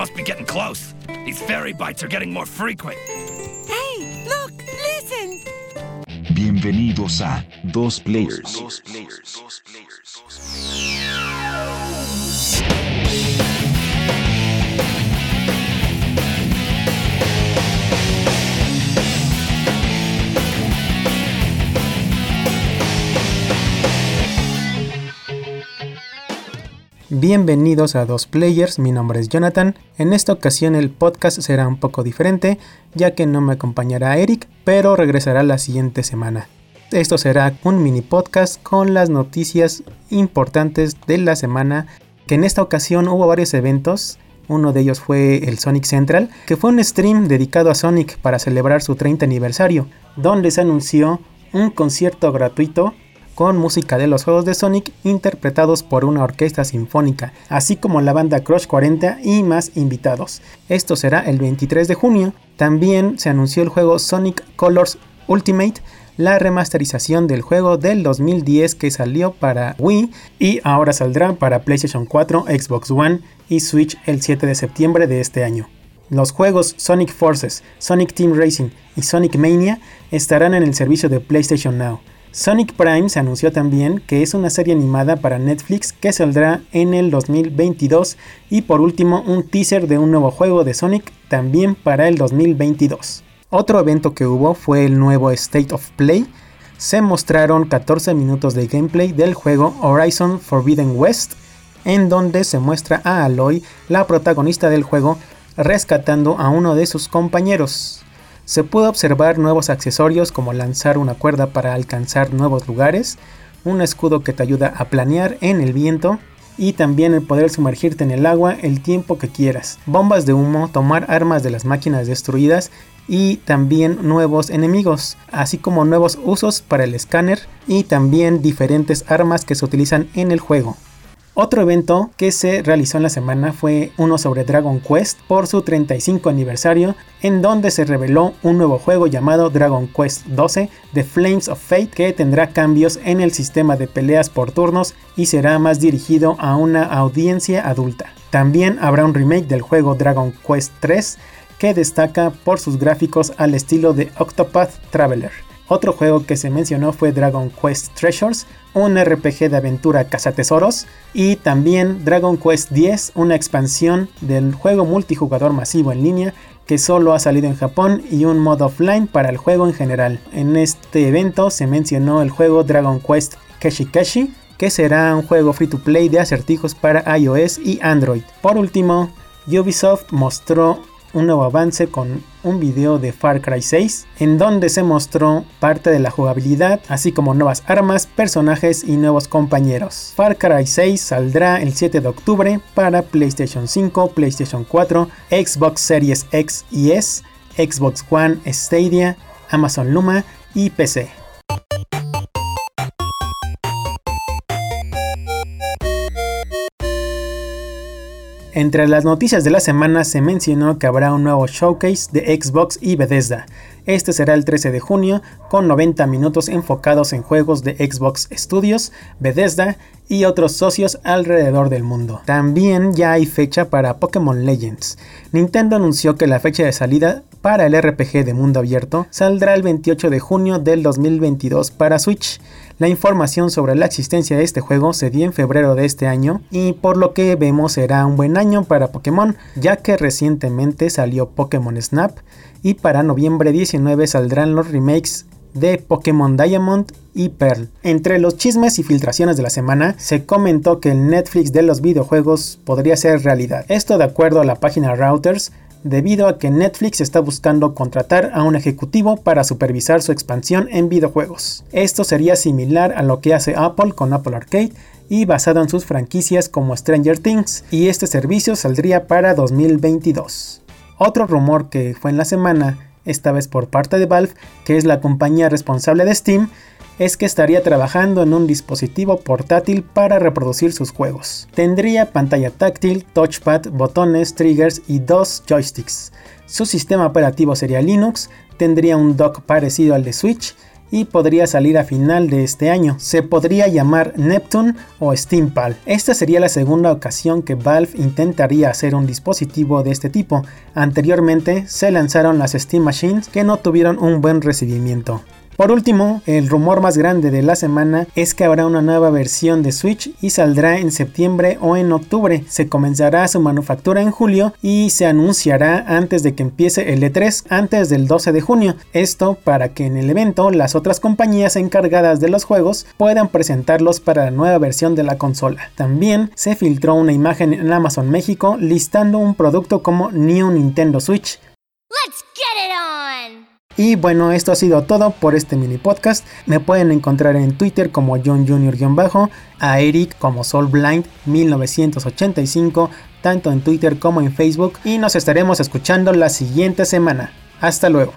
must be getting close. These fairy bites are getting more frequent. Hey, look, listen. Bienvenidos a Dos Players. Bienvenidos a Dos Players, mi nombre es Jonathan. En esta ocasión el podcast será un poco diferente, ya que no me acompañará Eric, pero regresará la siguiente semana. Esto será un mini podcast con las noticias importantes de la semana, que en esta ocasión hubo varios eventos. Uno de ellos fue el Sonic Central, que fue un stream dedicado a Sonic para celebrar su 30 aniversario, donde se anunció un concierto gratuito con música de los juegos de Sonic interpretados por una orquesta sinfónica, así como la banda Crush 40 y más invitados. Esto será el 23 de junio. También se anunció el juego Sonic Colors Ultimate, la remasterización del juego del 2010 que salió para Wii y ahora saldrá para PlayStation 4, Xbox One y Switch el 7 de septiembre de este año. Los juegos Sonic Forces, Sonic Team Racing y Sonic Mania estarán en el servicio de PlayStation Now. Sonic Prime se anunció también que es una serie animada para Netflix que saldrá en el 2022 y por último un teaser de un nuevo juego de Sonic también para el 2022. Otro evento que hubo fue el nuevo State of Play. Se mostraron 14 minutos de gameplay del juego Horizon Forbidden West, en donde se muestra a Aloy, la protagonista del juego, rescatando a uno de sus compañeros se puede observar nuevos accesorios como lanzar una cuerda para alcanzar nuevos lugares, un escudo que te ayuda a planear en el viento y también el poder sumergirte en el agua el tiempo que quieras, bombas de humo, tomar armas de las máquinas destruidas y también nuevos enemigos, así como nuevos usos para el escáner y también diferentes armas que se utilizan en el juego. Otro evento que se realizó en la semana fue uno sobre Dragon Quest por su 35 aniversario, en donde se reveló un nuevo juego llamado Dragon Quest 12 The Flames of Fate que tendrá cambios en el sistema de peleas por turnos y será más dirigido a una audiencia adulta. También habrá un remake del juego Dragon Quest 3 que destaca por sus gráficos al estilo de Octopath Traveler. Otro juego que se mencionó fue Dragon Quest Treasures, un RPG de aventura cazatesoros, y también Dragon Quest X, una expansión del juego multijugador masivo en línea que solo ha salido en Japón y un modo offline para el juego en general. En este evento se mencionó el juego Dragon Quest Keshi Keshi, que será un juego free to play de acertijos para iOS y Android. Por último, Ubisoft mostró un nuevo avance con un video de Far Cry 6 en donde se mostró parte de la jugabilidad así como nuevas armas, personajes y nuevos compañeros. Far Cry 6 saldrá el 7 de octubre para PlayStation 5, PlayStation 4, Xbox Series X y S, Xbox One, Stadia, Amazon Luma y PC. Entre las noticias de la semana se mencionó que habrá un nuevo showcase de Xbox y Bethesda. Este será el 13 de junio con 90 minutos enfocados en juegos de Xbox Studios, Bethesda y otros socios alrededor del mundo. También ya hay fecha para Pokémon Legends. Nintendo anunció que la fecha de salida para el RPG de mundo abierto saldrá el 28 de junio del 2022 para Switch. La información sobre la existencia de este juego se dio en febrero de este año y por lo que vemos será un buen año para Pokémon ya que recientemente salió Pokémon Snap y para noviembre 19 saldrán los remakes de Pokémon Diamond y Pearl. Entre los chismes y filtraciones de la semana, se comentó que el Netflix de los videojuegos podría ser realidad. Esto de acuerdo a la página Routers, debido a que Netflix está buscando contratar a un ejecutivo para supervisar su expansión en videojuegos. Esto sería similar a lo que hace Apple con Apple Arcade y basado en sus franquicias como Stranger Things, y este servicio saldría para 2022. Otro rumor que fue en la semana esta vez por parte de Valve, que es la compañía responsable de Steam, es que estaría trabajando en un dispositivo portátil para reproducir sus juegos. Tendría pantalla táctil, touchpad, botones, triggers y dos joysticks. Su sistema operativo sería Linux, tendría un dock parecido al de Switch y podría salir a final de este año. Se podría llamar Neptune o Steampal. Esta sería la segunda ocasión que Valve intentaría hacer un dispositivo de este tipo. Anteriormente se lanzaron las Steam Machines que no tuvieron un buen recibimiento. Por último, el rumor más grande de la semana es que habrá una nueva versión de Switch y saldrá en septiembre o en octubre. Se comenzará su manufactura en julio y se anunciará antes de que empiece el E3, antes del 12 de junio. Esto para que en el evento las otras compañías encargadas de los juegos puedan presentarlos para la nueva versión de la consola. También se filtró una imagen en Amazon México listando un producto como New Nintendo Switch. Y bueno, esto ha sido todo por este mini podcast. Me pueden encontrar en Twitter como John Junior-bajo, a Eric como Soulblind 1985, tanto en Twitter como en Facebook. Y nos estaremos escuchando la siguiente semana. Hasta luego.